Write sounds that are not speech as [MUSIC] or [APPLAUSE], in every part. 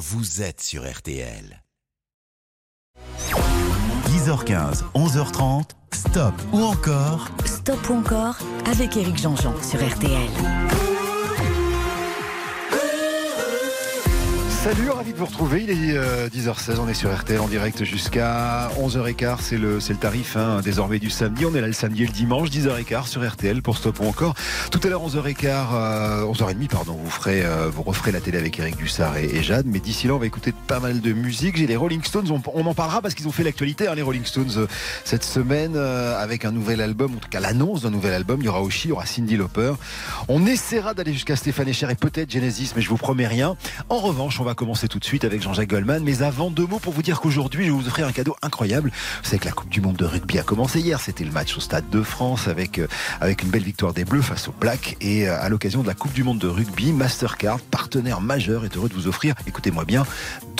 vous êtes sur RTL. 10h15, 11h30, stop ou encore Stop ou encore avec Eric Jean-Jean sur RTL. Salut, ravi de vous retrouver. Il est 10h16, on est sur RTL en direct jusqu'à 11h15. C'est le, le tarif hein, désormais du samedi. On est là le samedi et le dimanche, 10h15 sur RTL pour Stop encore. Tout à l'heure, 11h15, euh, 11h30, pardon, vous, ferez, euh, vous referez la télé avec Eric Dussard et, Jade. Mais d'ici là, on va écouter pas mal de musique. J'ai les Rolling Stones, on, en parlera parce qu'ils ont fait l'actualité, hein, les Rolling Stones, euh, cette semaine, euh, avec un nouvel album, en tout cas l'annonce d'un nouvel album. Il y aura Oshi, il y aura Cindy Lauper. On essaiera d'aller jusqu'à Stéphane Echer et peut-être Genesis, mais je vous promets rien. En revanche, commencer tout de suite avec Jean-Jacques Goldman. Mais avant, deux mots pour vous dire qu'aujourd'hui, je vais vous offrir un cadeau incroyable. Vous savez que la Coupe du Monde de rugby a commencé hier. C'était le match au Stade de France avec, euh, une belle victoire des Bleus face aux Blacks. Et euh, à l'occasion de la Coupe du Monde de rugby, Mastercard, partenaire majeur, est heureux de vous offrir, écoutez-moi bien,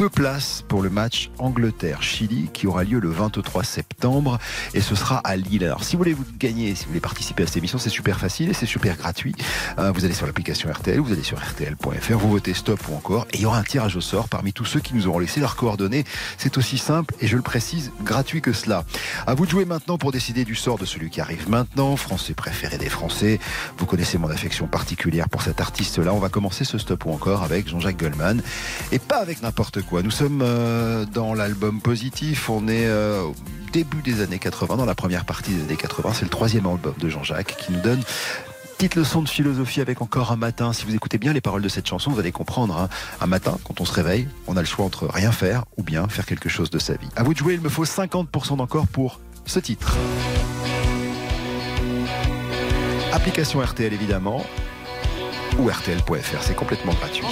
deux places pour le match Angleterre-Chili qui aura lieu le 23 septembre. Et ce sera à Lille. Alors, si vous voulez vous gagner, si vous voulez participer à cette émission, c'est super facile et c'est super gratuit. Euh, vous allez sur l'application RTL, vous allez sur RTL.fr, vous votez stop ou encore. Et il y aura un tirage au sort parmi tous ceux qui nous auront laissé leurs coordonnées. C'est aussi simple et je le précise, gratuit que cela. À vous de jouer maintenant pour décider du sort de celui qui arrive maintenant. Français préféré des Français. Vous connaissez mon affection particulière pour cet artiste-là. On va commencer ce stop ou encore avec Jean-Jacques Goldman. Et pas avec n'importe quoi. Nous sommes euh, dans l'album positif. On est euh, au début des années 80, dans la première partie des années 80. C'est le troisième album de Jean-Jacques qui nous donne petite leçon de philosophie avec encore un matin. Si vous écoutez bien les paroles de cette chanson, vous allez comprendre. hein. Un matin, quand on se réveille, on a le choix entre rien faire ou bien faire quelque chose de sa vie. À vous de jouer, il me faut 50% d'encore pour ce titre. Application RTL évidemment ou RTL.fr, c'est complètement gratuit.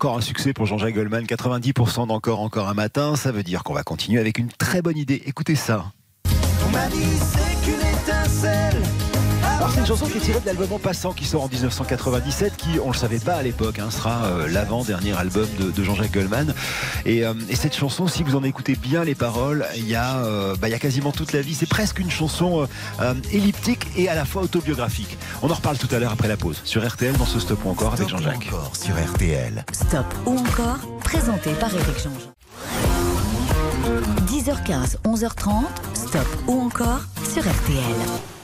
Encore un succès pour Jean-Jacques Goldman, 90% d'encore, encore un matin. Ça veut dire qu'on va continuer avec une très bonne idée. Écoutez ça. C'est une chanson qui est tirée de l'album En Passant qui sort en 1997 qui, on le savait pas à l'époque, hein, sera euh, l'avant-dernier album de, de Jean-Jacques Goldman. Et, euh, et cette chanson, si vous en écoutez bien les paroles, il y, a, euh, bah, il y a quasiment toute la vie. C'est presque une chanson euh, euh, elliptique et à la fois autobiographique. On en reparle tout à l'heure après la pause sur RTL dans ce Stop ou encore avec Jean-Jacques. encore sur RTL. Stop ou encore, présenté par Éric Jean-Jean. 10h15, 11h30, Stop ou encore sur RTL.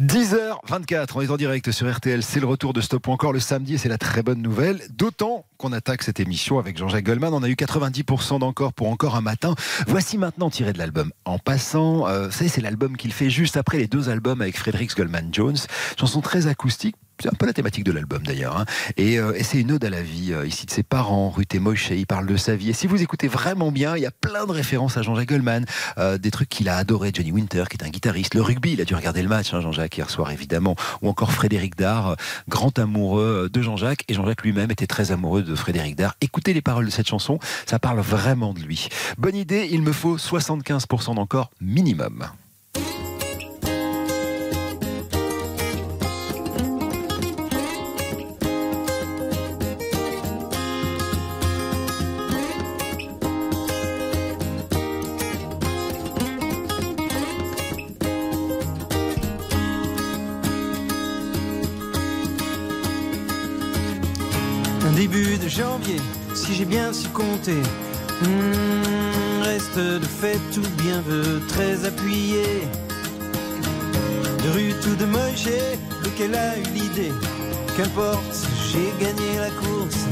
10h24, on est en direct sur RTL, c'est le retour de Stop encore le samedi et c'est la très bonne nouvelle, d'autant qu'on attaque cette émission avec Jean-Jacques Goldman, on a eu 90% d'encore pour encore un matin. Voici maintenant tiré de l'album En passant, euh, c'est l'album qu'il fait juste après les deux albums avec Fredericks Goldman Jones, chanson très acoustique, c'est un peu la thématique de l'album d'ailleurs. hein. Et, euh, et c'est une ode à la vie, euh, ici de ses parents, Ruth et Moshe, il parle de sa vie. Et si vous écoutez vraiment bien, il y a plein de références à Jean-Jacques Goldman, euh, des trucs qu'il a adoré, Johnny Winter, qui est un guitariste, le rugby, il a dû regarder le match, hein, Jean-Jacques, hier soir évidemment, ou encore Frédéric Dard, euh, grand amoureux de Jean-Jacques, et Jean-Jacques lui-même était très amoureux de Frédéric Dard. Écoutez les paroles de cette chanson, ça parle vraiment de lui. Bonne idée, il me faut 75% d'encore minimum. Hmm, reste de fait tout bien veut très appuyé. De Ruth ou de Moïse, lequel a eu l'idée? Qu'importe, j'ai gagné la course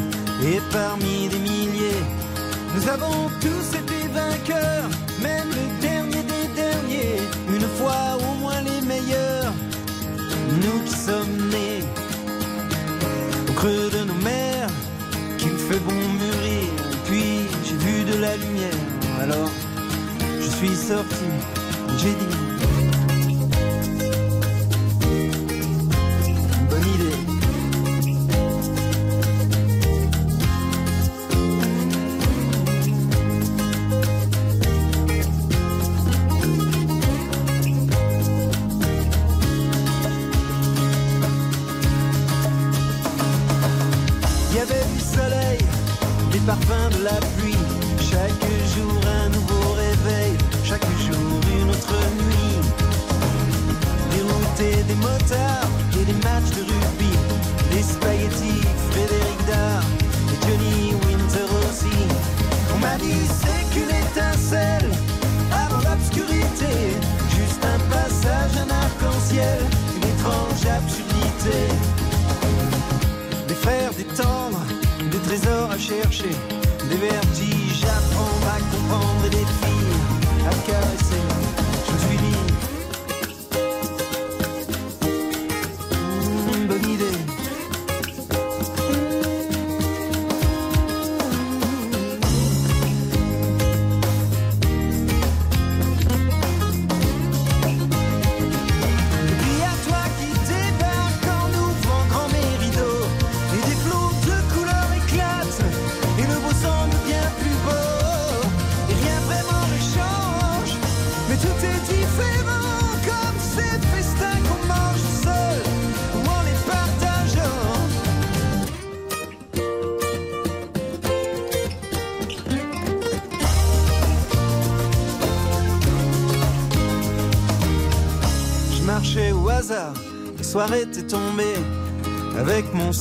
et parmi des milliers, nous avons tous été vainqueurs, même le dernier des derniers, une fois au moins les meilleurs, nous qui sommes nés au creux de nos mers, qu'il fait bon mûrir. La lumière, alors je suis sorti, j'ai dit.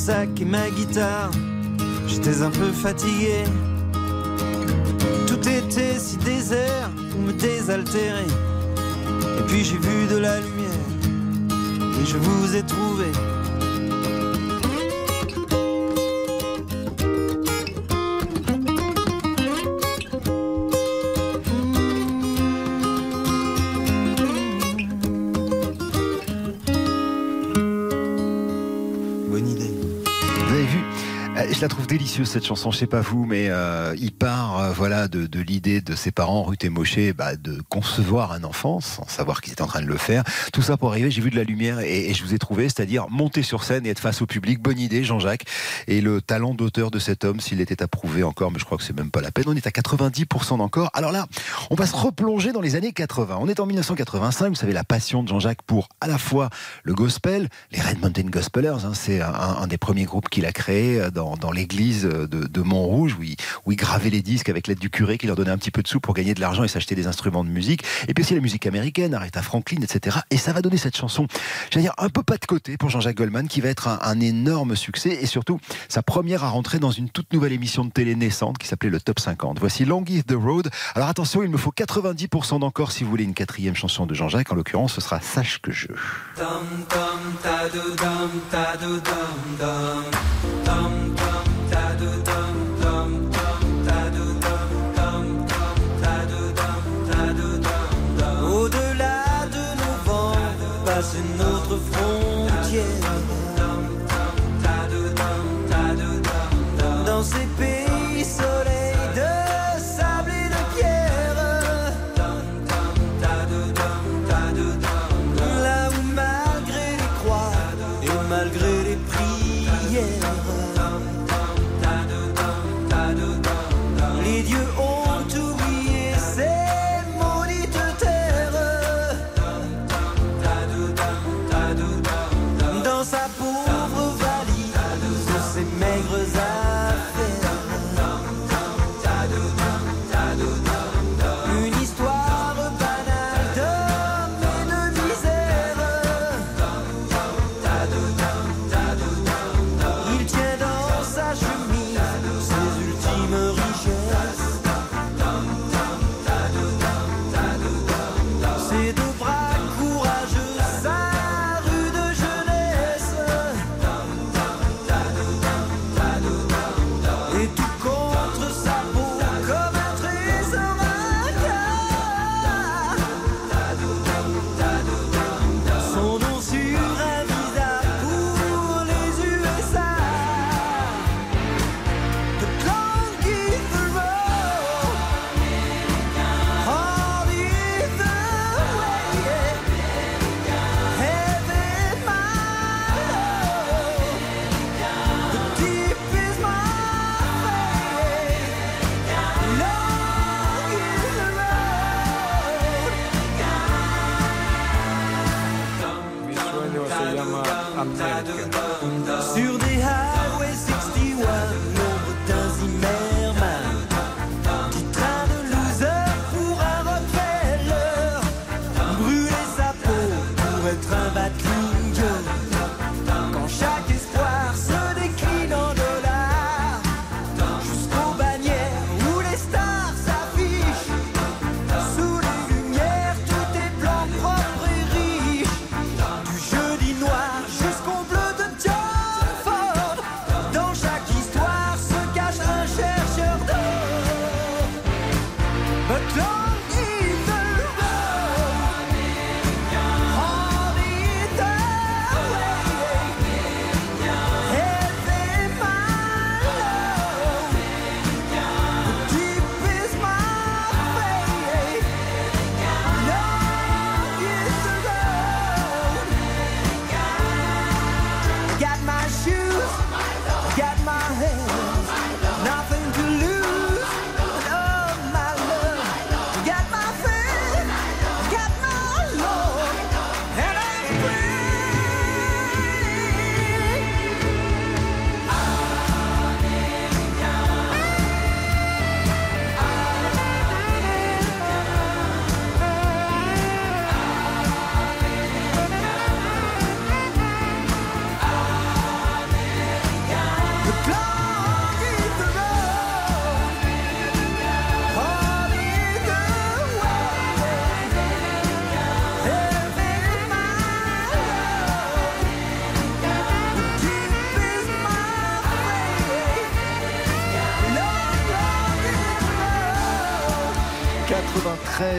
Sac et ma guitare. J'étais un peu fatigué. Tout était si désert pour me désaltérer. Et puis j'ai vu de la lumière et je vous ai trouvé. Je la trouve délicieuse cette chanson, je sais pas vous, mais euh, il part euh, voilà de, l'idée de ses parents, Ruth et Moshe, bah, de concevoir un enfant sans savoir qu'ils étaient en train de le faire. Tout ça pour arriver, j'ai vu de la lumière et, je vous ai trouvé, c'est-à-dire monter sur scène et être face au public. Bonne idée, Jean-Jacques. Et le talent d'auteur de cet homme, s'il était approuvé encore, mais je crois que c'est même pas la peine. On est à 90% d'encore. Alors là, on va se replonger dans les années 80. On est en 1985. Vous savez la passion de Jean-Jacques pour à la fois le gospel, les Red Mountain Gospelers. hein, c'est un, un des premiers groupes qu'il a créé euh, dans, l'église de, de Montrouge où il, où il gravait les disques avec l'aide du curé qui leur donnait un petit peu de sous pour gagner de l'argent et s'acheter des instruments de musique. Et puis aussi la musique américaine, Aretha Franklin, etc. Et ça va donner cette chanson, j'allais dire un peu pas de côté pour Jean-Jacques Goldman qui va être un, énorme succès et surtout sa première à rentrer dans une toute nouvelle émission de télé naissante qui s'appelait le Top 50. Voici Long is the Road. Alors attention, il me faut 90% d'encore si vous voulez une quatrième chanson de Jean-Jacques. En l'occurrence, ce sera Sache que je.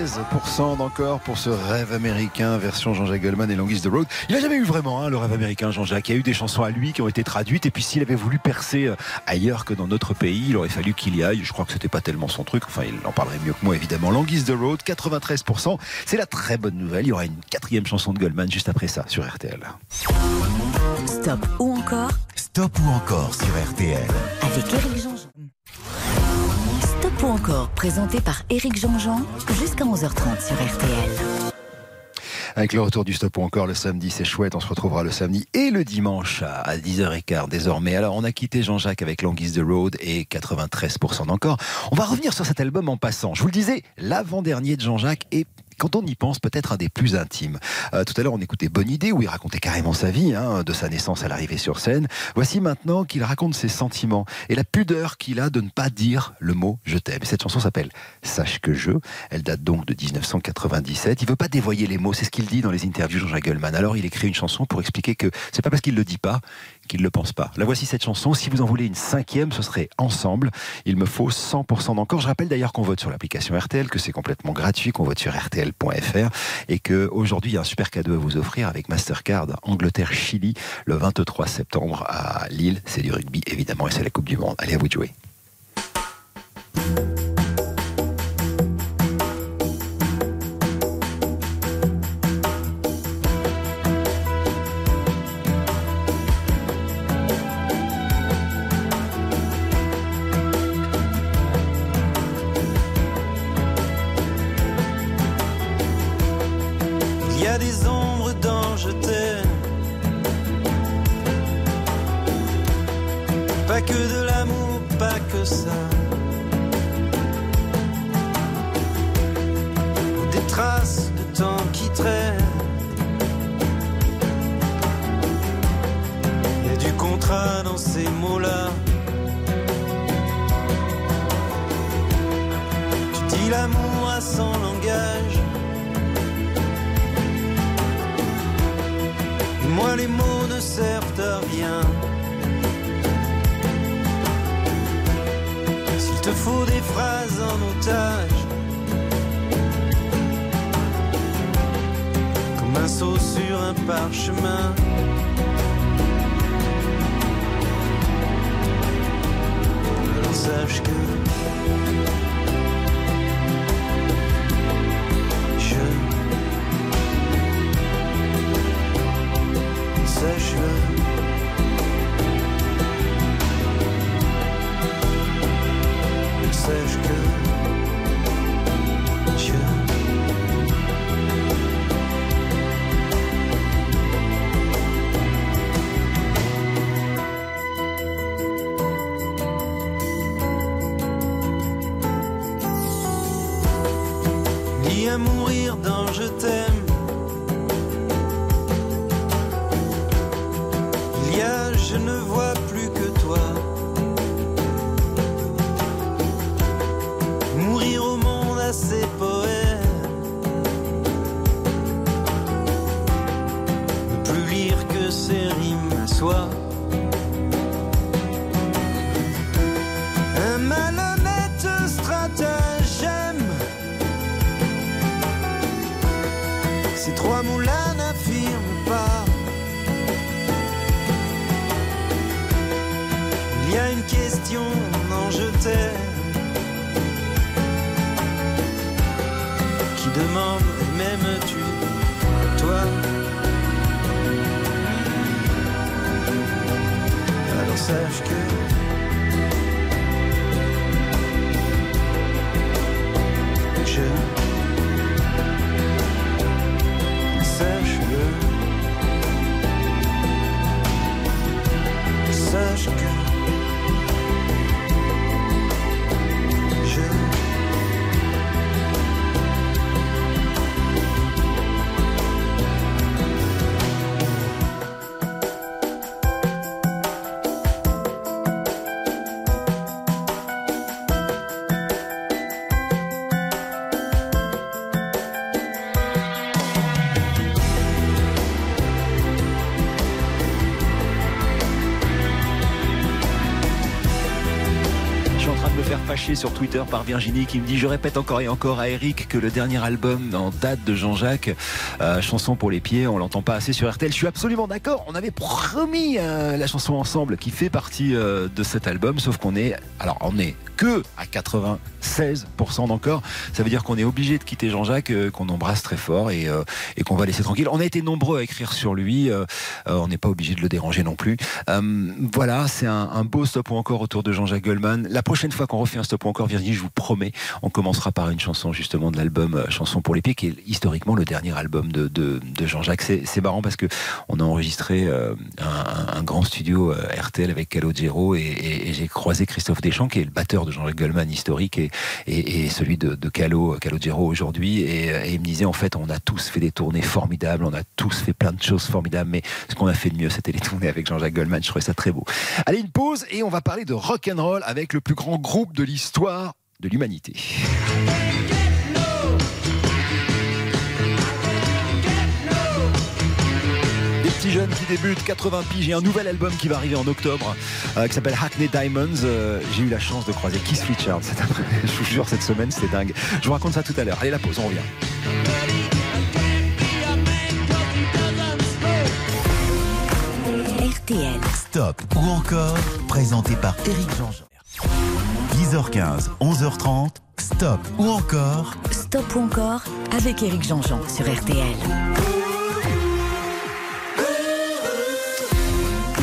93% d'encore pour ce rêve américain, version Jean-Jacques Goldman et Longest the Road. Il n'a jamais eu vraiment hein, le rêve américain, Jean-Jacques. Il y a eu des chansons à lui qui ont été traduites, et puis s'il avait voulu percer euh, ailleurs que dans notre pays, il aurait fallu qu'il y aille. Je crois que c'était pas tellement son truc. Enfin, il en parlerait mieux que moi, évidemment. Longest the Road, 93%. C'est la très bonne nouvelle. Il y aura une quatrième chanson de Goldman juste après ça sur RTL. Stop ou encore Stop ou encore sur RTL. avec Éric Jean-Jean. Ou encore présenté par Éric Jean-Jean jusqu'à 11h30 sur RTL. Avec le retour du stop ou encore le samedi, c'est chouette. On se retrouvera le samedi et le dimanche à à 10h15 désormais. Alors, on a quitté Jean-Jacques avec Languisse de Road et 93% d'encore. On va revenir sur cet album en passant. Je vous le disais, l'avant-dernier de Jean-Jacques est quand on y pense, peut-être un des plus intimes. Euh, tout à l'heure, on écoutait Bonne Idée, où il racontait carrément sa vie, hein, de sa naissance à l'arrivée sur scène. Voici maintenant qu'il raconte ses sentiments et la pudeur qu'il a de ne pas dire le mot je t'aime. Cette chanson s'appelle Sache que je. Elle date donc de 1997. Il veut pas dévoyer les mots, c'est ce qu'il dit dans les interviews de Jean-Jacques Goldman. Alors il écrit une chanson pour expliquer que c'est pas parce qu'il le dit pas qu'il le pense pas. La voici cette chanson. Si vous en voulez une cinquième, ce serait ensemble. Il me faut 100% d'encore. Je rappelle d'ailleurs qu'on vote sur l'application RTL, que c'est complètement gratuit, qu'on vote sur rtl.fr et que aujourd'hui il y a un super cadeau à vous offrir avec Mastercard Angleterre-Chili le 23 septembre à Lille. C'est du rugby évidemment et c'est la Coupe du Monde. Allez à vous de jouer. Il y a des ombres dans je t'aime. Pas que de l'amour, pas que ça. Des traces de temps qui traînent. Il y a du contrat dans ces mots-là. Tu dis l'amour à 100 Les mots ne servent à rien. S'il te faut des phrases en otage, comme un saut sur un parchemin. Sache que monde sur Twitter par Virginie qui me dit Je répète encore et encore à Eric que le dernier album en date de Jean-Jacques, euh, chanson pour les pieds, on l'entend pas assez sur RTL. Je suis absolument d'accord. On avait promis euh, la chanson ensemble qui fait partie euh, de cet album, sauf qu'on est, alors on est que à 96% d'encore. Ça veut dire qu'on est obligé de quitter Jean-Jacques, qu'on embrasse très fort et, et qu'on va laisser tranquille. On a été nombreux à écrire sur lui. on n'est pas obligé de le déranger non plus. voilà, c'est un, un, beau stop ou encore autour de Jean-Jacques Goldman. La prochaine fois qu'on refait un stop encore, Virginie, je vous promets, on commencera par une chanson justement de l'album Chanson pour les pieds, qui est historiquement le dernier album de, Jean-Jacques. C'est marrant parce que on a enregistré euh, un, grand studio euh, RTL avec Calogero et, et, j'ai croisé Christophe Deschamps qui est le batteur de Jean-Jacques Goldman historique et, celui de, de Calo, Calogero aujourd'hui et, il me disait en fait on a tous fait des tournées formidables, on a tous fait plein de choses formidables mais ce qu'on a fait de mieux c'était les tournées avec Jean-Jacques Goldman, je trouvais ça très beau. Allez une pause et on va parler de rock and roll avec le plus grand groupe de l'histoire de l'humanité. jeune qui débute, 80 piges, et un nouvel album qui va arriver en octobre euh, qui s'appelle Hackney Diamonds. Euh, j'ai eu la chance de croiser Keith Richards [LAUGHS] Je vous jure, cette semaine, c'était dingue. Je vous raconte ça tout à l'heure. Allez, la pause, on revient. RTL. Stop ou encore, présenté par Eric Jean-Jean. 10h15, 11h30, Stop ou encore. Stop ou encore avec Eric Jean-Jean sur RTL.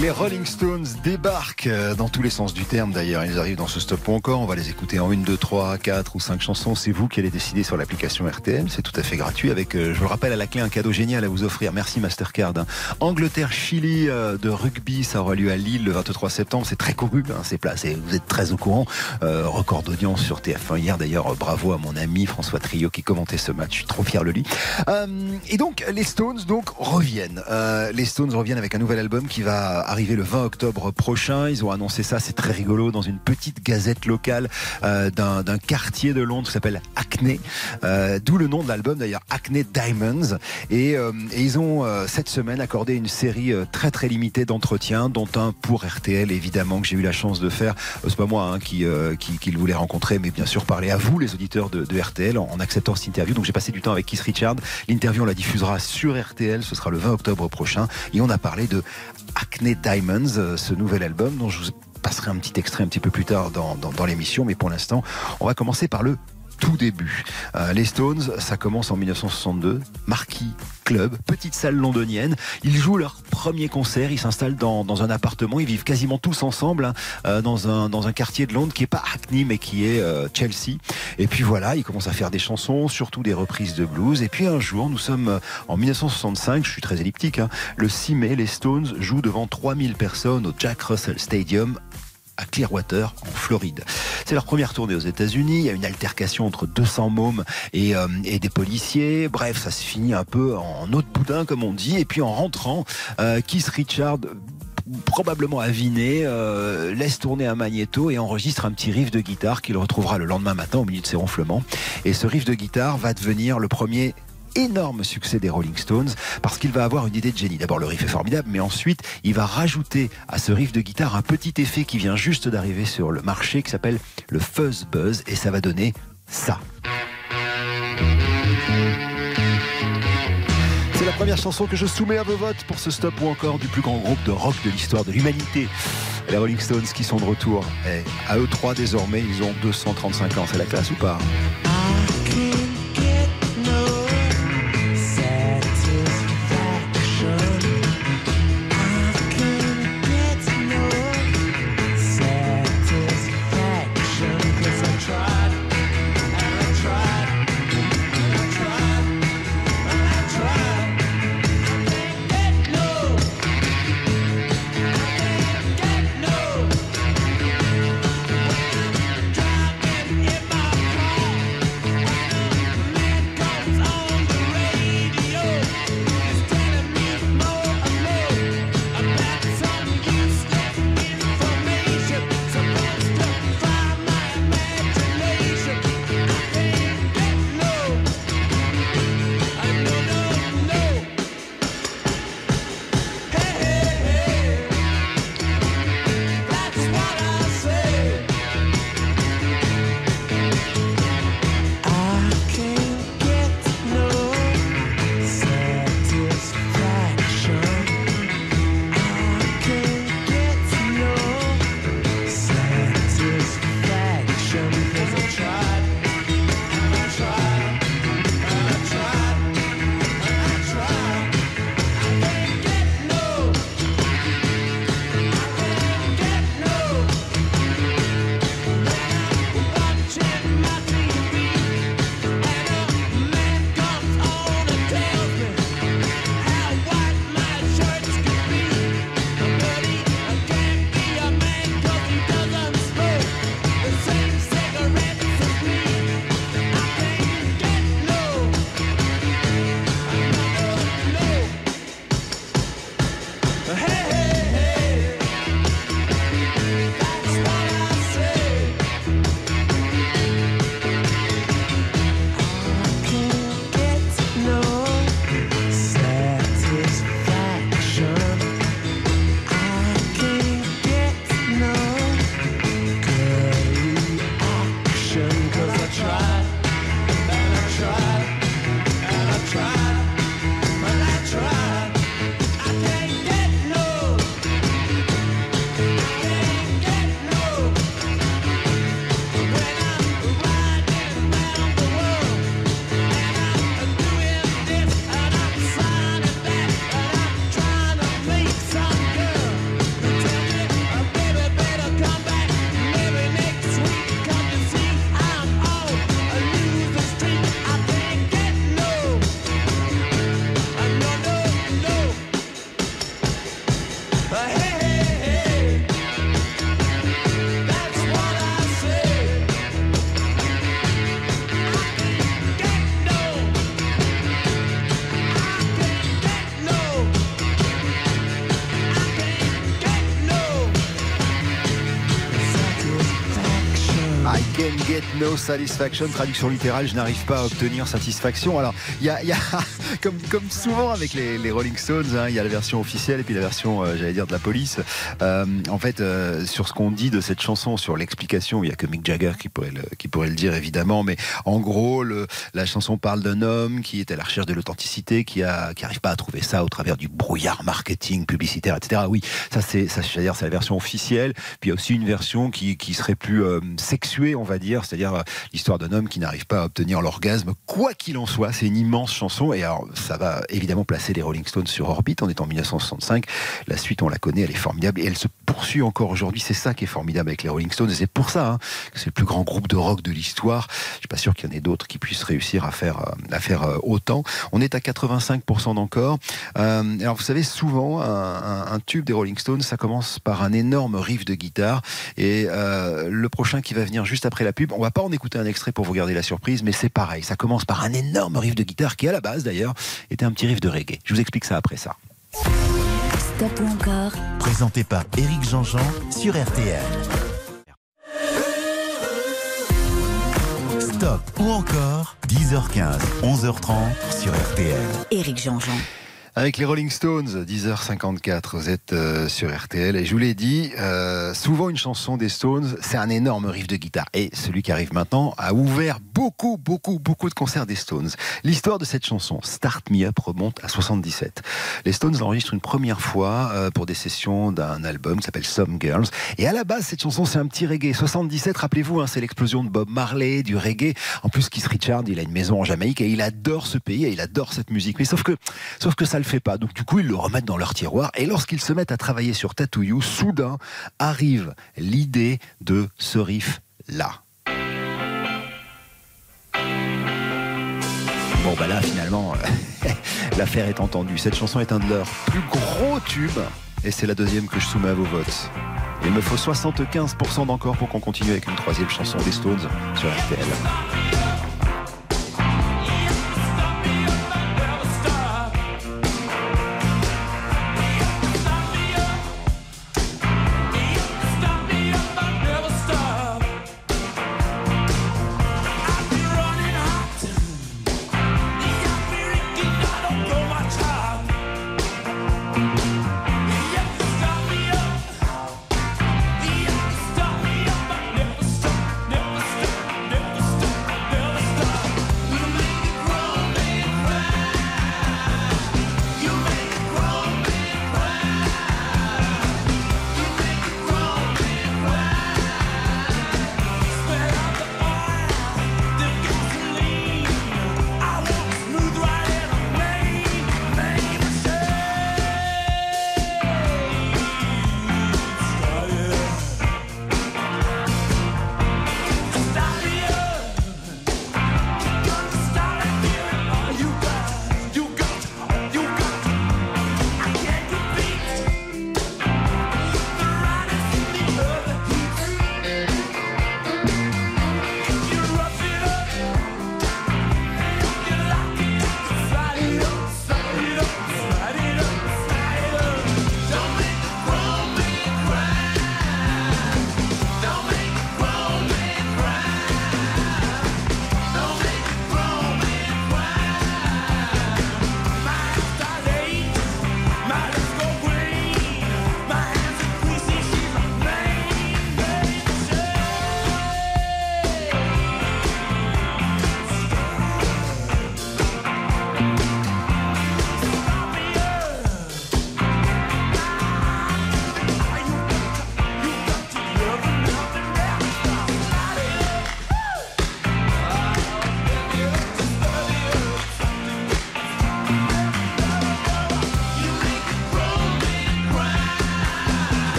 Les Rolling Stones débarquent euh, dans tous les sens du terme d'ailleurs. Ils arrivent dans ce stop ou encore. On va les écouter en une, deux, trois, quatre ou cinq chansons. C'est vous qui allez décider sur l'application RTL. C'est tout à fait gratuit avec, euh, je vous le rappelle, à la clé un cadeau génial à vous offrir. Merci Mastercard. Angleterre-Chili euh, de rugby, ça aura lieu à Lille le 23 septembre. C'est très couru, hein, c'est placé. Vous êtes très au courant. record d'audience sur TF1 hier d'ailleurs. bravo à mon ami François Trio qui commentait ce match. Je suis trop fier de lui. et donc les Stones donc reviennent. les Stones reviennent avec un nouvel album qui va arriver le 20 octobre prochain. Ils ont annoncé ça, c'est très rigolo, dans une petite gazette locale euh, d'un quartier de Londres qui s'appelle Acne. Euh, D'où le nom de l'album d'ailleurs, Acne Diamonds. Et, euh, et ils ont cette semaine accordé une série très très limitée d'entretiens, dont un pour RTL évidemment que j'ai eu la chance de faire. C'est pas moi hein, qui, qui, le voulait rencontrer, mais bien sûr parler à vous les auditeurs de, RTL en, en, acceptant cette interview. Donc j'ai passé du temps avec Keith Richard. L'interview on la diffusera sur RTL, ce sera le 20 octobre prochain. Et on a parlé de Acne Diamonds, euh, ce nouvel album dont je vous passerai un petit extrait un petit peu plus tard dans, l'émission. Mais pour l'instant, on va commencer par le tout début. Euh, les Stones, ça commence en 1962. Marquis Club, petite salle londonienne. Ils jouent leur premier concert. Ils s'installent dans, un appartement. Ils vivent quasiment tous ensemble hein, euh, dans, un, quartier de Londres qui est pas Hackney mais qui est euh, Chelsea. Et puis voilà, ils commencent à faire des chansons, surtout des reprises de blues. Et puis un jour, nous sommes en 1965. Je suis très elliptique. Hein, le 6 mai, les Stones jouent devant 3000 personnes au Jack Russell Stadium Clearwater, en Floride. C'est leur première tournée aux États-Unis. Il y a une altercation entre 200 mômes et, euh, et, des policiers. Bref, ça se finit un peu en autre boudin, comme on dit. Et puis en rentrant, euh, Keith Richard probablement aviné, euh, laisse tourner un magnéto et enregistre un petit riff de guitare qu'il retrouvera le lendemain matin au milieu de ses ronflements. Et ce riff de guitare va devenir le premier énorme succès des Rolling Stones parce qu'il va avoir une idée de génie. D'abord, le riff est formidable, mais ensuite, il va rajouter à ce riff de guitare un petit effet qui vient juste d'arriver sur le marché qui s'appelle le fuzz buzz et ça va donner ça. C'est la première chanson que je soumets à vos votes pour ce stop ou encore du plus grand groupe de rock de l'histoire de l'humanité. Les Rolling Stones qui sont de retour. Et à eux trois désormais, ils ont 235 ans. C'est la classe ou pas? No satisfaction, traduction littérale, je n'arrive pas à obtenir satisfaction. Alors, il y a, [LAUGHS] comme, souvent avec les, Rolling Stones, hein, il y a la version officielle et puis la version, euh, j'allais dire, de la police. Euh, en fait, euh, sur ce qu'on dit de cette chanson, sur l'explication, il n'y a que Mick Jagger qui pourrait le, qui pourrait le dire, évidemment, mais en gros, la chanson parle d'un homme qui est à la recherche de l'authenticité, qui n'arrive pas à trouver ça au travers du brouillard marketing, publicitaire, etc. Oui, ça, c'est ça, c'est la version officielle. Puis il y a aussi une version qui, qui serait plus sexuée, on va dire, c'est-à-dire euh, l'histoire d'un homme qui n'arrive pas à obtenir l'orgasme, quoi qu'il en soit. C'est une immense chanson. Et alors, ça va évidemment placer les Rolling Stones sur orbite. On est en 1965. La suite, on la connaît, elle est formidable. Et elle se poursuit encore aujourd'hui. C'est ça qui est formidable avec les Rolling Stones. Et c'est pour ça hein, que c'est le plus grand groupe de rock de l'histoire. Je suis pas sûr qu'il y en ait d'autres qui puissent réussir à faire, euh, à faire euh, autant. On est à 85% d'encore. Alors, vous savez, souvent, un, tube des Rolling Stones, ça commence par un énorme riff de guitare. Et le prochain qui va venir juste après la pub, on va pas en écouter un extrait pour vous garder la surprise, mais c'est pareil. Ça commence par un énorme riff de guitare qui, à la base d'ailleurs, était un petit riff de reggae. Je vous explique ça après ça. Stop ou encore Présenté par Éric Jean-Jean sur RTL. Stop ou encore 10h15, 11h30 sur RTL. Éric Jean-Jean. Avec les Rolling Stones, 10h54, vous êtes euh, sur RTL. Et je vous l'ai dit, euh, souvent une chanson des Stones, c'est un énorme riff de guitare. Et celui qui arrive maintenant a ouvert beaucoup, beaucoup, beaucoup de concerts des Stones. L'histoire de cette chanson, Start Me Up, remonte à 77. Les Stones l'enregistrent une première fois euh, pour des sessions d'un album qui s'appelle Some Girls. Et à la base, cette chanson, c'est un petit reggae. 77, rappelez-vous, hein, c'est l'explosion de Bob Marley, du reggae. En plus, Keith Richard, il a une maison en Jamaïque et il adore ce pays et il adore cette musique. Mais sauf que, sauf que ça le pas. Donc du coup, ils le remettent dans leur tiroir. Et lorsqu'ils se mettent à travailler sur Tattoo You, soudain arrive l'idée de ce riff là. Bon bah là finalement, [LAUGHS] l'affaire est entendue. Cette chanson est un de leurs plus gros tubes. Et c'est la deuxième que je soumets à vos votes. Il me faut 75% d'encore pour qu'on continue avec une troisième chanson des Stones sur RTL.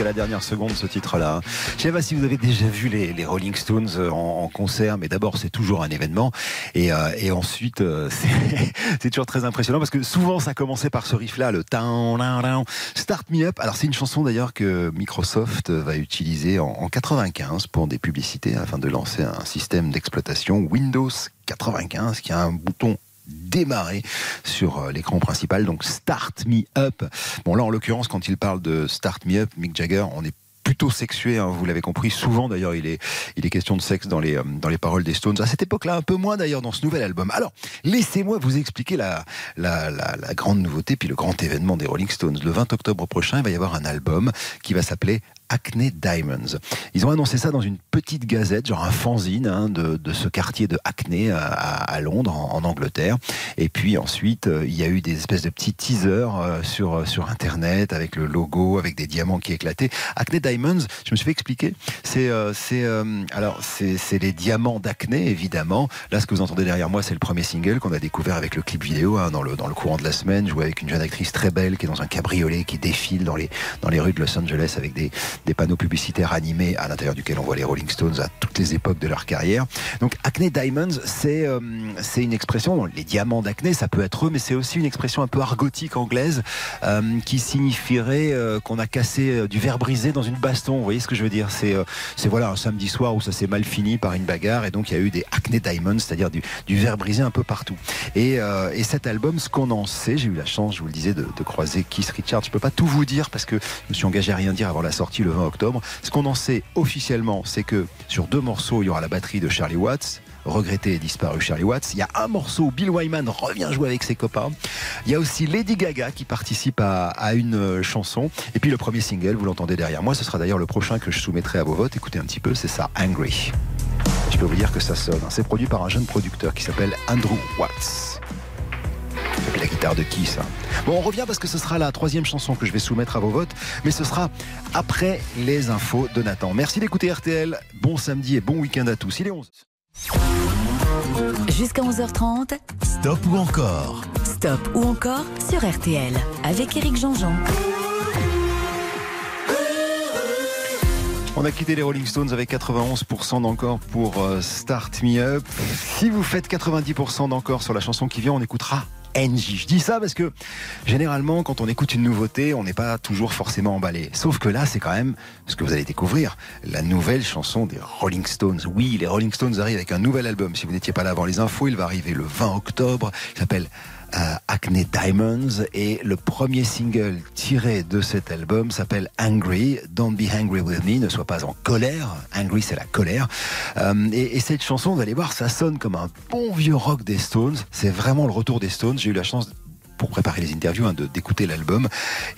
Jusqu'à la dernière seconde ce titre-là. Je sais pas si vous avez déjà vu les, Rolling Stones euh, en, concert, mais d'abord c'est toujours un événement et, euh, ensuite euh, [LAUGHS] c'est toujours très impressionnant parce que souvent ça commençait par ce riff-là, le Start Me Up. Alors c'est une chanson d'ailleurs que Microsoft va utiliser en, en 95 pour des publicités afin de lancer un système d'exploitation Windows 95 qui a un bouton démarrer sur euh, l'écran principal. Donc Start Me Up. Bon là en l'occurrence quand il parle de Start Me Up, Mick Jagger, on est plutôt sexué, hein, vous l'avez compris. Souvent, d'ailleurs, il est, il est question de sexe dans les, euh, dans les paroles des Stones. À cette époque-là, un peu moins d'ailleurs dans ce nouvel album. Alors, laissez-moi vous expliquer la, la, la, la, grande nouveauté, puis le grand événement des Rolling Stones. Le 20 octobre prochain, il va y avoir un album qui va s'appeler Acne Diamonds. Ils ont annoncé ça dans une petite gazette, genre un fanzine hein, de, de, ce quartier de Acne à, à Londres, en, Angleterre. Et puis ensuite, euh, il y a eu des espèces de petits teasers euh, sur, sur Internet avec le logo, avec des diamants qui éclataient. Acne Diamonds, je me suis fait expliquer, c'est euh, c'est alors c'est les diamants d'Acne, évidemment. Là, ce que vous entendez derrière moi, c'est le premier single qu'on a découvert avec le clip vidéo hein, dans, le, dans le courant de la semaine. Jouais avec une jeune actrice très belle qui est dans un cabriolet, qui défile dans les, dans les rues de Los Angeles avec des, des panneaux publicitaires animés à l'intérieur duquel on voit les Rolling Stones à toutes les époques de leur carrière. Donc Acne Diamonds, c'est euh, c'est une expression, les diamants d'Acne, ça peut être eux, mais c'est aussi une expression un peu argotique anglaise euh, qui signifierait euh, qu'on a cassé euh, du verre brisé dans une baston. Vous voyez ce que je veux dire? C'est euh, c'est voilà un samedi soir où ça s'est mal fini par une bagarre et donc il y a eu des Acne Diamonds, c'est-à-dire du, du verre brisé un peu partout. Et, et cet album, ce qu'on en sait, j'ai eu la chance, je vous le disais, de, de croiser Keith Richards. Je peux pas tout vous dire parce que je me suis engagé à rien dire avant la sortie 20 octobre. Ce qu'on en sait officiellement, c'est que sur deux morceaux, il y aura la batterie de Charlie Watts, regretté et disparu Charlie Watts. Il y a un morceau où Bill Wyman revient jouer avec ses copains. Il y a aussi Lady Gaga qui participe à, à une chanson. Et puis le premier single, vous l'entendez derrière moi, ce sera d'ailleurs le prochain que je soumettrai à vos votes. Écoutez un petit peu, c'est ça, Angry. Je peux vous dire que ça sonne. C'est produit par un jeune producteur qui s'appelle Andrew Watts. La guitare de qui ça Bon, on revient parce que ce sera la troisième chanson que je vais soumettre à vos votes, mais ce sera après les infos de Nathan. Merci d'écouter RTL. Bon samedi et bon week-end à tous. Il est 11. Jusqu'à 11h30. Stop ou encore? Stop ou encore sur RTL avec Éric Jean-Jean. On a quitté les Rolling Stones avec 91% d'encore pour euh, Start Me Up. Si vous faites 90% d'encore sur la chanson qui vient, on écoutera NJ. Je dis ça parce que généralement, quand on écoute une nouveauté, on n'est pas toujours forcément emballé. Sauf que là, c'est quand même ce que vous allez découvrir, la nouvelle chanson des Rolling Stones. Oui, les Rolling Stones arrivent avec un nouvel album. Si vous n'étiez pas là avant les infos, il va arriver le 20 octobre. Il s'appelle euh, Acne Diamonds et le premier single tiré de cet album s'appelle Angry. Don't be angry with me, ne sois pas en colère. Angry, c'est la colère. Euh, et, et, cette chanson, vous allez voir, ça sonne comme un bon vieux rock des Stones. C'est vraiment le retour des Stones. J'ai eu la chance pour préparer les interviews, hein, d'écouter l'album.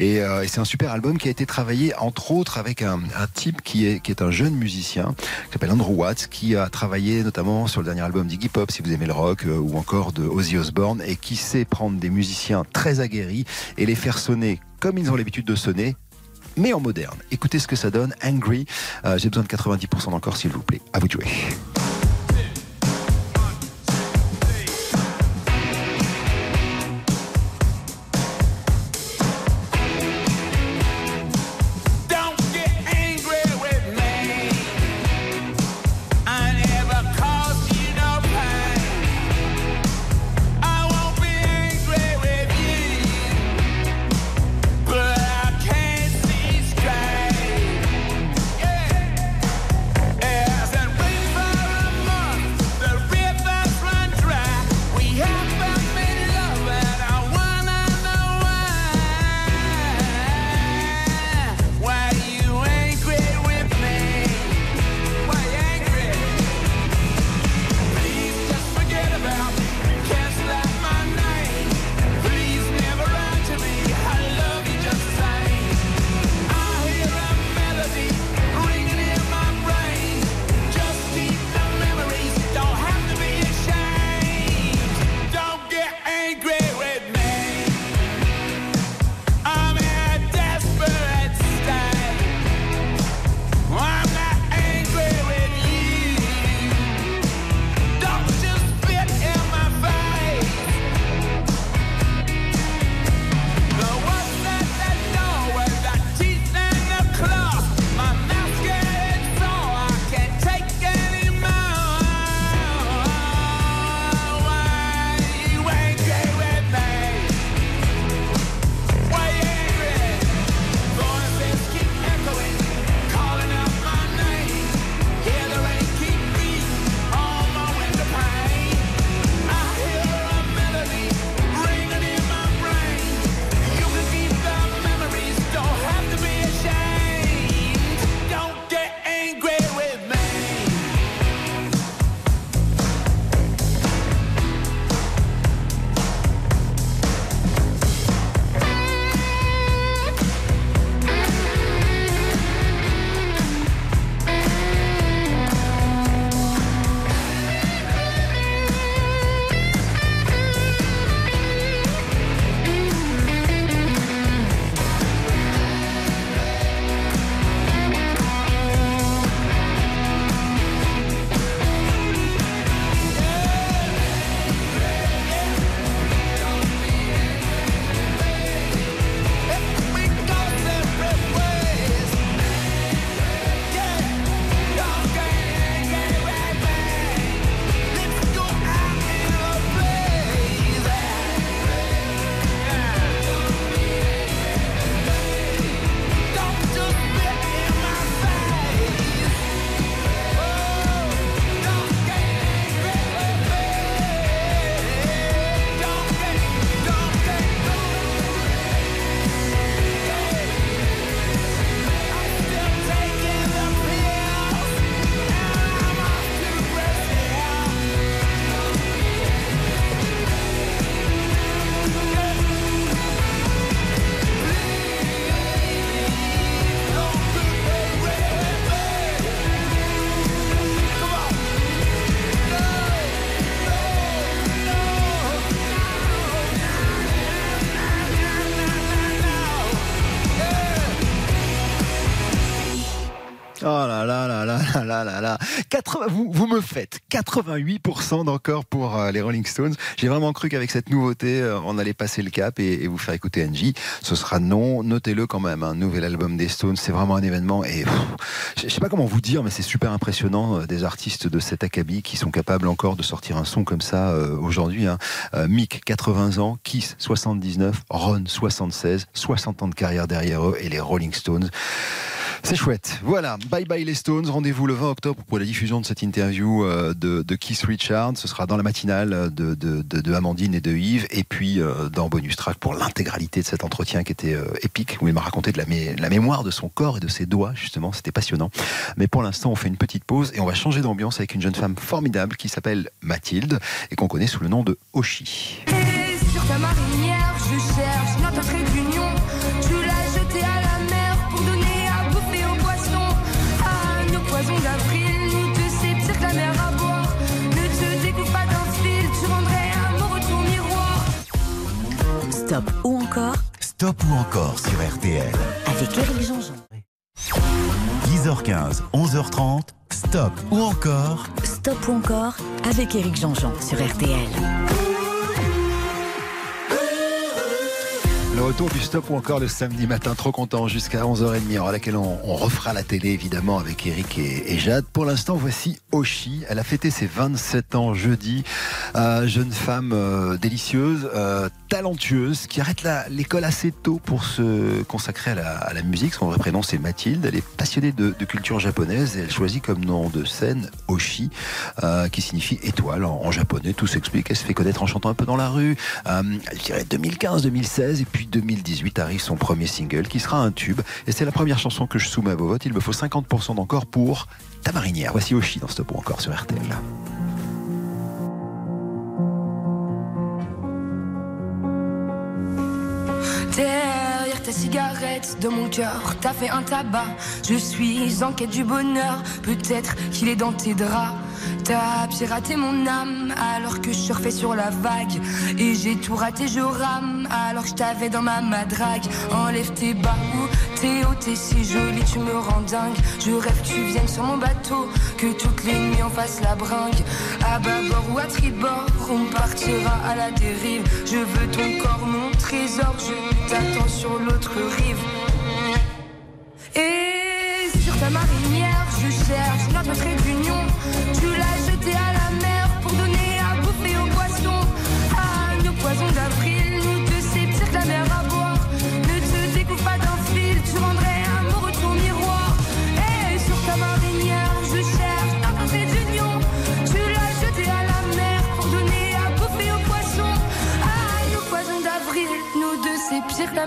Et, euh, et c'est un super album qui a été travaillé entre autres avec un, un type qui est, qui est un jeune musicien, qui s'appelle Andrew Watts, qui a travaillé notamment sur le dernier album d'Iggy Pop, si vous aimez le rock, euh, ou encore de Ozzy Osbourne, et qui sait prendre des musiciens très aguerris et les faire sonner comme ils ont l'habitude de sonner, mais en moderne. Écoutez ce que ça donne, Angry. Euh, J'ai besoin de 90% d'encore, s'il vous plaît. À vous de jouer. 80, vous, me faites 88% d'encore pour euh, les Rolling Stones. J'ai vraiment cru qu'avec cette nouveauté, euh, on allait passer le cap et, vous faire écouter Angie. Ce sera non. Notez-le quand même. Un nouvel album des Stones, c'est vraiment un événement. Et je je sais pas comment vous dire, mais c'est super impressionnant euh, des artistes de cet acabit qui sont capables encore de sortir un son comme ça aujourd'hui. Hein. Mick, 80 ans, Kiss, 79, Ron, 76, 60 ans de carrière derrière eux et les Rolling Stones. C'est chouette. Voilà, bye bye les Stones. Rendez-vous le 20 octobre pour la diffusion de cette interview euh, de, Keith Richards. Ce sera dans la matinale de, de, Amandine et de Yves. Et puis euh, dans Bonus Track pour l'intégralité de cet entretien qui était euh, épique, où il m'a raconté de la, mé- la mémoire de son corps et de ses doigts, justement. C'était passionnant. Mais pour l'instant, on fait une petite pause et on va changer d'ambiance avec une jeune femme formidable qui s'appelle Mathilde et qu'on connaît sous le nom de Oshi. Stop ou encore Stop ou encore sur RTL. avec Eric Jean-Jean. 10h15, 11h30. Stop ou encore Stop ou encore avec Eric Jean-Jean sur RTL. Le retour du stop ou encore le samedi matin, trop content, jusqu'à 11h30, à laquelle on, on refera la télé évidemment avec Eric et, et Jade. Pour l'instant, voici Oshi. Elle a fêté ses 27 ans jeudi. Euh, jeune femme euh, délicieuse, euh, talentueuse, qui arrête l'école assez tôt pour se consacrer à la, à la musique. Son vrai prénom c'est Mathilde. Elle est passionnée de, de culture japonaise et elle choisit comme nom de scène Oshi, euh, qui signifie étoile en, japonais. Tout s'explique. Elle se fait connaître en chantant un peu dans la rue. Je dirais 2015-2016 et puis 2018 arrive son premier single qui sera un tube et c'est la première chanson que je soumets à vos votes. Il me faut 50% d'encore pour ta marinière. Voici Oshi dans Stop ou encore sur RTL. Derrière ta cigarette, dans mon cœur, t'as fait un tabac. Je suis en quête du bonheur, peut-être qu'il est dans tes draps. T'as piraté mon âme alors que je surfais sur la vague. Et j'ai tout raté, je rame alors que je t'avais dans ma madrague. Enlève tes bas t'es haut, t'es si jolie, tu me rends dingue. Je rêve que tu viennes sur mon bateau, que toutes les nuits on fasse la bringue. À bâbord ou à tribord, on partira à la dérive. Je veux ton corps, mon trésor, je t'attends sur l'autre rive. Et sur ta marinière, je cherche notre trait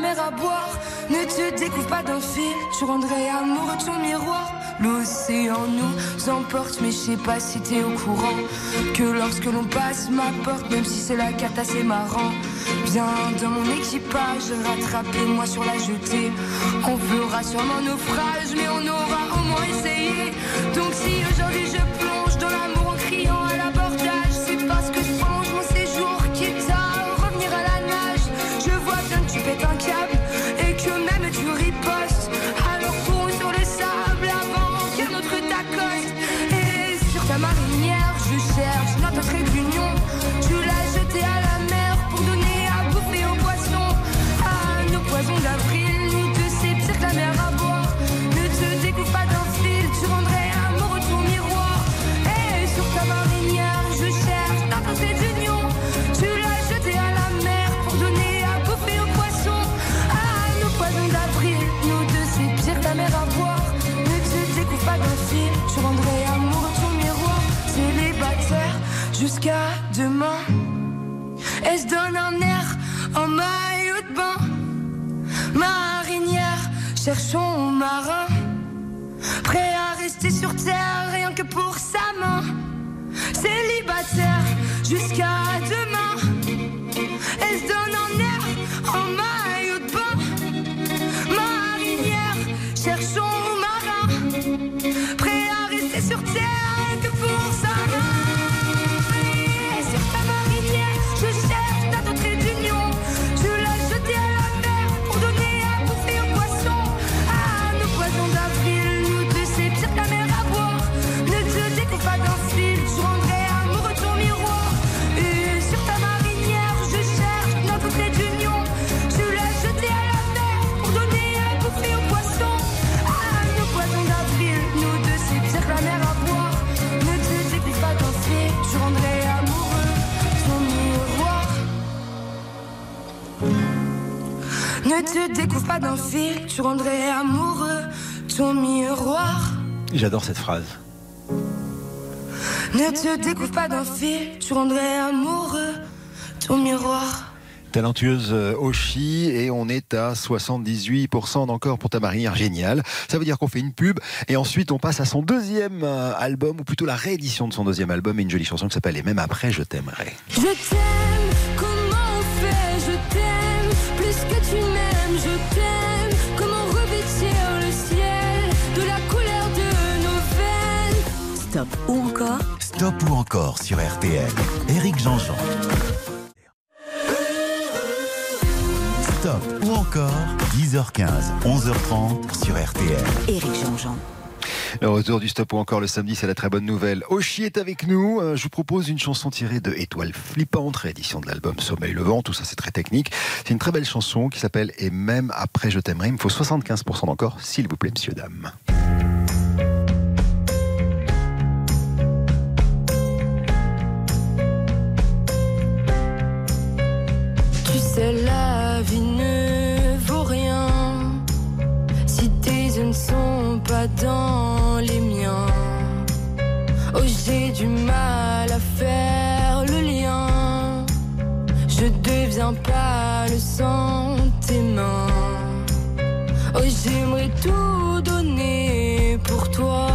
à boire. Ne te découvre pas d'un fil, tu rendrais amoureux ton miroir. L'océan nous emporte, mais je sais pas si t'es au courant. Que lorsque l'on passe ma porte, même si c'est la carte assez marrant. Viens dans mon équipage, rattrapez-moi sur la jetée. On fera sûrement naufrage, mais on aura au moins essayé. Donc si aujourd'hui je plonge rien que pour sa main. Célibataire jusqu'à te découvre pas d'un fil, tu rendrais amoureux ton miroir. J'adore cette phrase. Ne te découvre pas d'un fil, tu rendrais amoureux ton miroir. Talentueuse euh, Oshi et on est à 78% d'encore pour ta marinière géniale. Ça veut dire qu'on fait une pub et ensuite on passe à son deuxième euh, album ou plutôt la réédition de son deuxième album et une jolie chanson qui s'appelle Et même après je t'aimerai. Je t'aime, Stop ou encore? Stop ou encore sur RTL. Éric Jean-Jean. Stop ou encore? 10h15, 11h30 sur RTL. Éric Jean-Jean. Le retour du stop ou encore le samedi, c'est la très bonne nouvelle. Oshi est avec nous. Euh, Je vous propose une chanson tirée de Étoile flippante, réédition de l'album Sommeil levant. Tout ça, c'est très technique. C'est une très belle chanson qui s'appelle Et même après je t'aimerai. Il me faut 75% d'encore, s'il vous plaît, messieurs, dames. Tu sais, la vie ne vaut rien si tes yeux ne sont pas dans faire le lien. Je deviens pas le sang de tes mains. Oh, j'aimerais tout donner pour toi.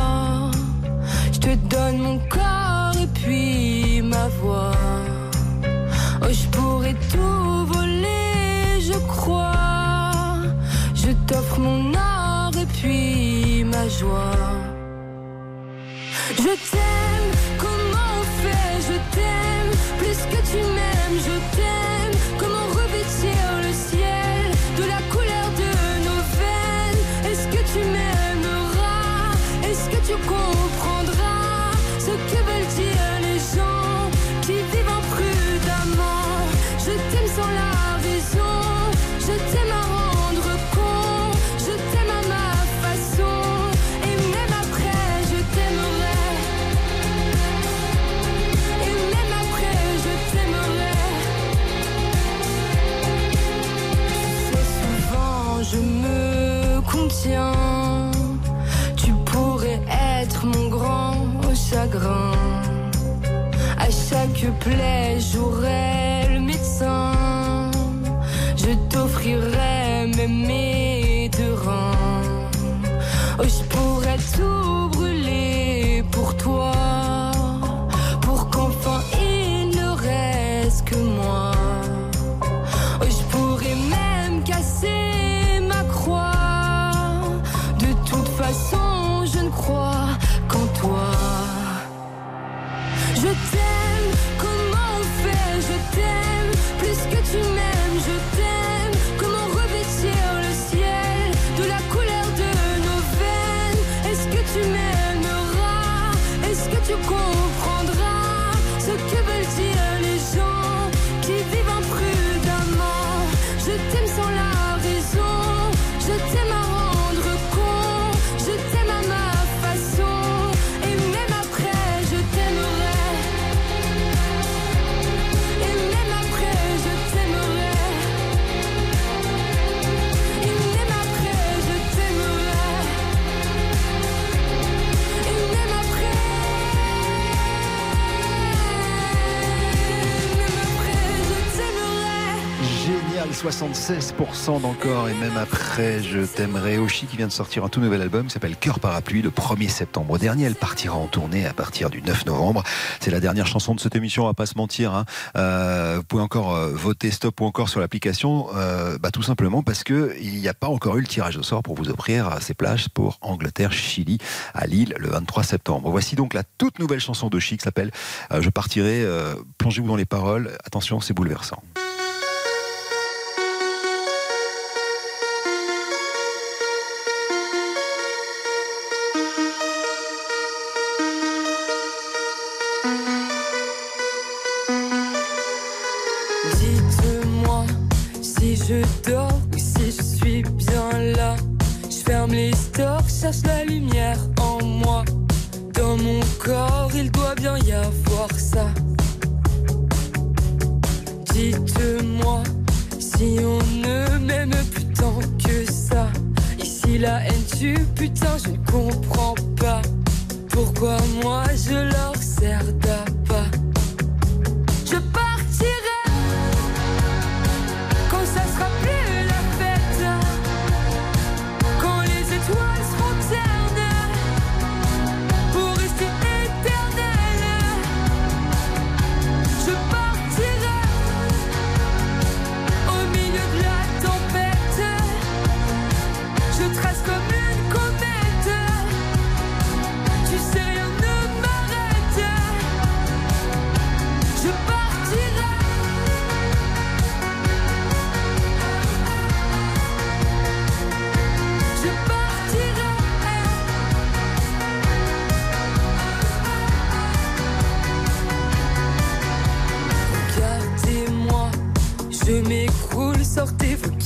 Je te donne mon corps et puis ma voix. Oh, je pourrais tout voler, je crois. Je t'offre mon art et puis ma joie. Je t'aime, plaie, 76% d'encore et même après je t'aimerai. Oshi qui vient de sortir un tout nouvel album qui s'appelle Cœur Parapluie le 1er septembre dernier. Elle partira en tournée à partir du 9 novembre. C'est la dernière chanson de cette émission, on va pas se mentir. hein. Euh, vous pouvez encore euh, voter stop ou encore sur l'application, euh, bah, tout simplement parce que il n'y a pas encore eu le tirage au sort pour vous offrir ces plages pour Angleterre, Chili, à Lille le 23 septembre. Voici donc la toute nouvelle chanson d'Oshi qui s'appelle Je partirai. Plongez-vous dans les paroles. Attention, c'est bouleversant. Dites-moi si on ne m'aime plus tant que ça. Ici la haine, tu putain, je ne comprends pas. Pourquoi moi je leur sers d'âme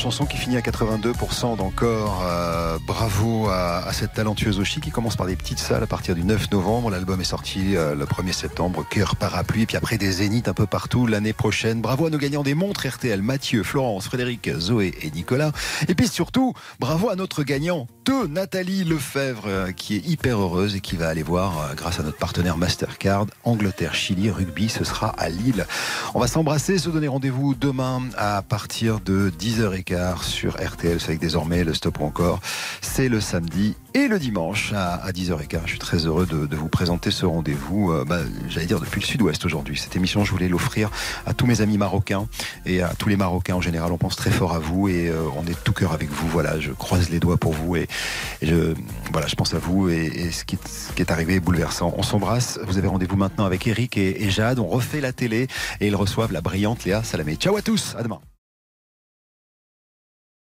Chanson qui finit à 82% d'encore. Euh, bravo à, cette talentueuse Oshi qui commence par des petites salles à partir du 9 novembre. L'album est sorti euh, le 1er septembre, cœur parapluie, puis après des zéniths un peu partout l'année prochaine. Bravo à nos gagnants des montres RTL, Mathieu, Florence, Frédéric, Zoé et Nicolas. Et puis surtout, bravo à notre gagnant de Nathalie Lefebvre euh, qui est hyper heureuse et qui va aller voir, grâce à notre partenaire Mastercard, Angleterre, Chili, rugby, ce sera à Lille. On va s'embrasser, se donner rendez-vous demain à partir de 10h15 sur RTL. C'est avec désormais le stop ou encore. C'est le samedi et le dimanche à, à 10h15. Je suis très heureux de, vous présenter ce rendez-vous, euh, bah, j'allais dire depuis le sud-ouest aujourd'hui. Cette émission, je voulais l'offrir à tous mes amis marocains et à tous les Marocains en général. On pense très fort à vous et euh, on est de tout cœur avec vous. Voilà, je croise les doigts pour vous et, je, voilà, je pense à vous et, ce, qui, est arrivé est bouleversant. On s'embrasse. Vous avez rendez-vous maintenant avec Eric et Jade. On refait la télé et ils reçoivent la brillante Léa Salamé. Ciao à tous. À demain.